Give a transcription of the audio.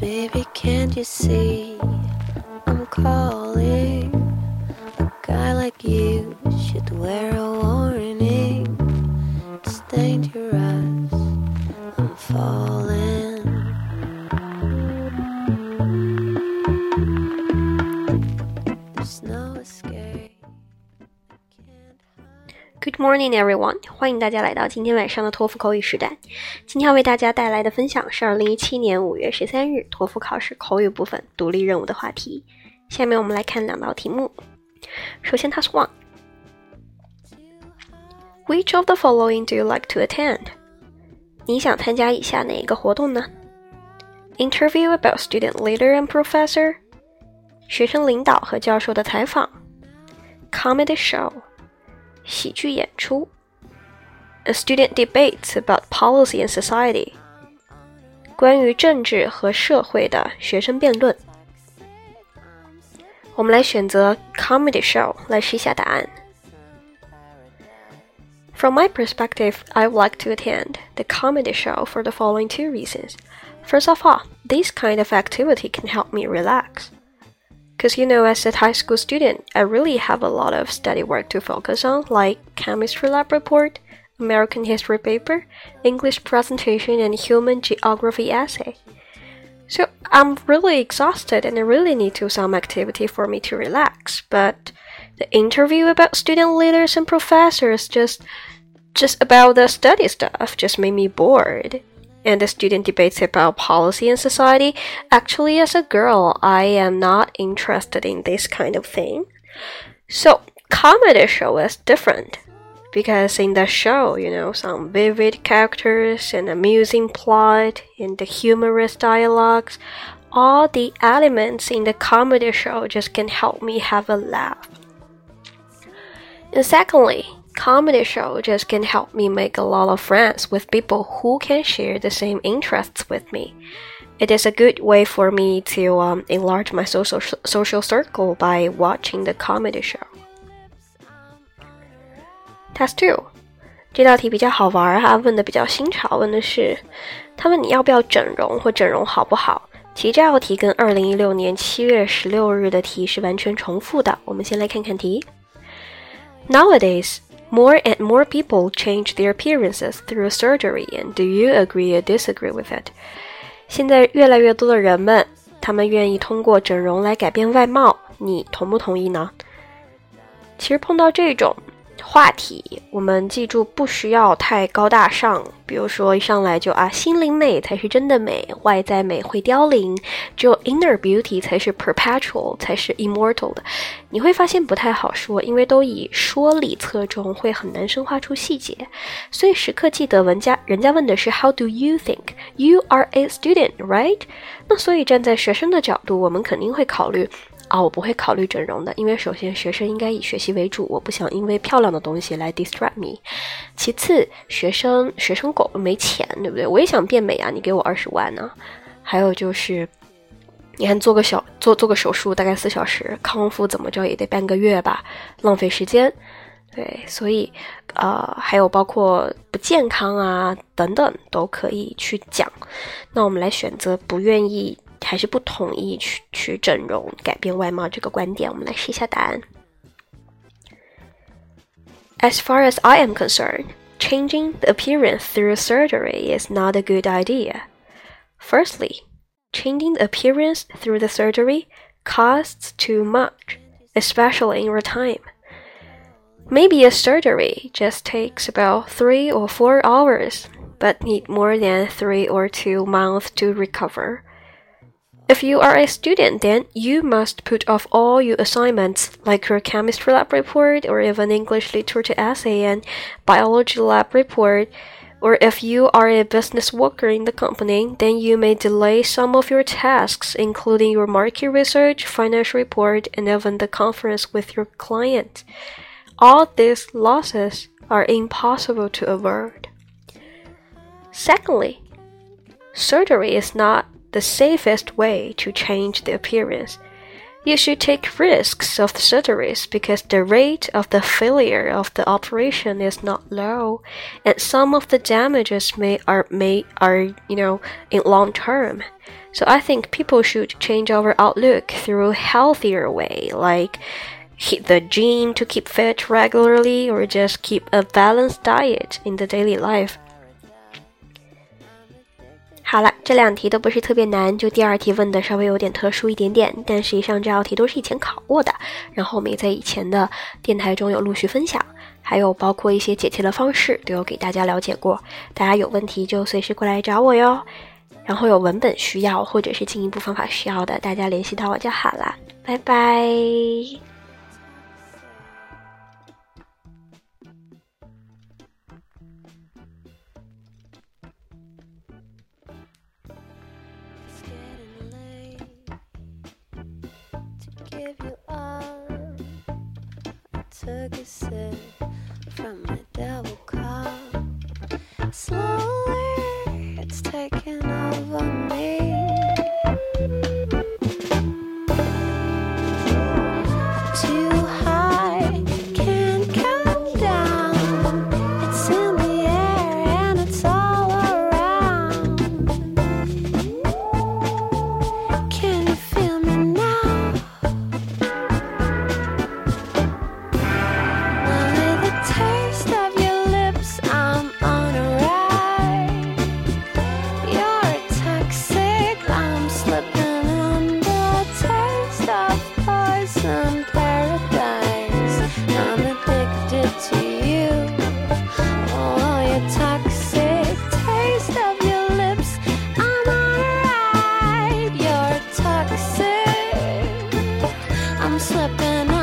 Baby, can't you see I'm calling? A guy like you should wear a warning. It's dangerous. I'm falling. morning, everyone！欢迎大家来到今天晚上的托福口语时代。今天要为大家带来的分享是二零一七年五月十三日托福考试口语部分独立任务的话题。下面我们来看两道题目。首先，Task One：Which of the following do you like to attend？你想参加以下哪一个活动呢？Interview about student leader and professor。学生领导和教授的采访。Comedy show。 喜剧演出，a student debates about policy and society，关于政治和社会的学生辩论。我们来选择 comedy show 来试一下答案。From my perspective, I would like to attend the comedy show for the following two reasons. First of all, this kind of activity can help me relax. Because you know, as a high school student, I really have a lot of study work to focus on, like chemistry lab report, American history paper, English presentation, and human geography essay. So I'm really exhausted and I really need to some activity for me to relax. But the interview about student leaders and professors just just about the study stuff just made me bored and the student debates about policy and society. Actually, as a girl, I am not interested in this kind of thing. So, comedy show is different because in the show, you know, some vivid characters and amusing plot and the humorous dialogues, all the elements in the comedy show just can help me have a laugh. And secondly, comedy show just can help me make a lot of friends with people who can share the same interests with me. It is a good way for me to um, enlarge my social social circle by watching the comedy show. Task two，这道题比较好玩哈，问的比较新潮，问的是他问你要不要整容或整容好不好？其实这道题跟二零一六年七月十六日的题是完全重复的。我们先来看看题。Nowadays, more and more people change their appearances through surgery, and do you agree or disagree with it? 现在越来越多的人们，他们愿意通过整容来改变外貌，你同不同意呢？其实碰到这种 话题，我们记住不需要太高大上，比如说一上来就啊，心灵美才是真的美，外在美会凋零，只有 inner beauty 才是 perpetual，才是 immortal 的。你会发现不太好说，因为都以说理侧重，会很难深化出细节。所以时刻记得，文家人家问的是 How do you think? You are a student, right? 那所以站在学生的角度，我们肯定会考虑。啊，我不会考虑整容的，因为首先学生应该以学习为主，我不想因为漂亮的东西来 distract me。其次，学生学生狗没钱，对不对？我也想变美啊，你给我二十万呢。还有就是，你看做个小做做个手术大概四小时，康复怎么着也得半个月吧，浪费时间。对，所以呃，还有包括不健康啊等等都可以去讲。那我们来选择不愿意。还是不同意去去整容改变外貌这个观点，我们来试一下答案。As far as I am concerned, changing the appearance through surgery is not a good idea. Firstly, changing the appearance through the surgery costs too much, especially in time. Maybe a surgery just takes about three or four hours, but need more than three or two months to recover. If you are a student, then you must put off all your assignments, like your chemistry lab report, or even English literature essay and biology lab report. Or if you are a business worker in the company, then you may delay some of your tasks, including your market research, financial report, and even the conference with your client. All these losses are impossible to avoid. Secondly, surgery is not the safest way to change the appearance. You should take risks of the surgeries because the rate of the failure of the operation is not low, and some of the damages may are may are you know in long term. So I think people should change our outlook through healthier way, like hit the gym to keep fit regularly, or just keep a balanced diet in the daily life. 好了，这两题都不是特别难，就第二题问的稍微有点特殊一点点，但实际上这道题都是以前考过的，然后我们也在以前的电台中有陆续分享，还有包括一些解题的方式都有给大家了解过，大家有问题就随时过来找我哟。然后有文本需要或者是进一步方法需要的，大家联系到我就好了。拜拜。Took a sip from my. Slow gonna